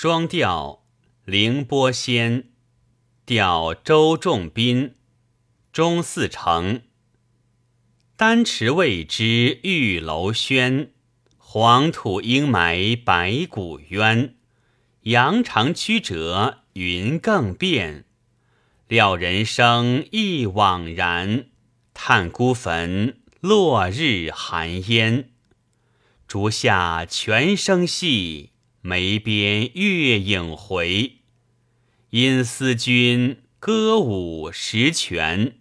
双调凌波仙，调周仲宾，中四成。丹池未知玉楼轩，黄土阴埋白骨渊。扬长曲折云更变，料人生亦枉然。叹孤坟，落日寒烟。竹下泉声细，眉边月影回。因思君歌舞十全。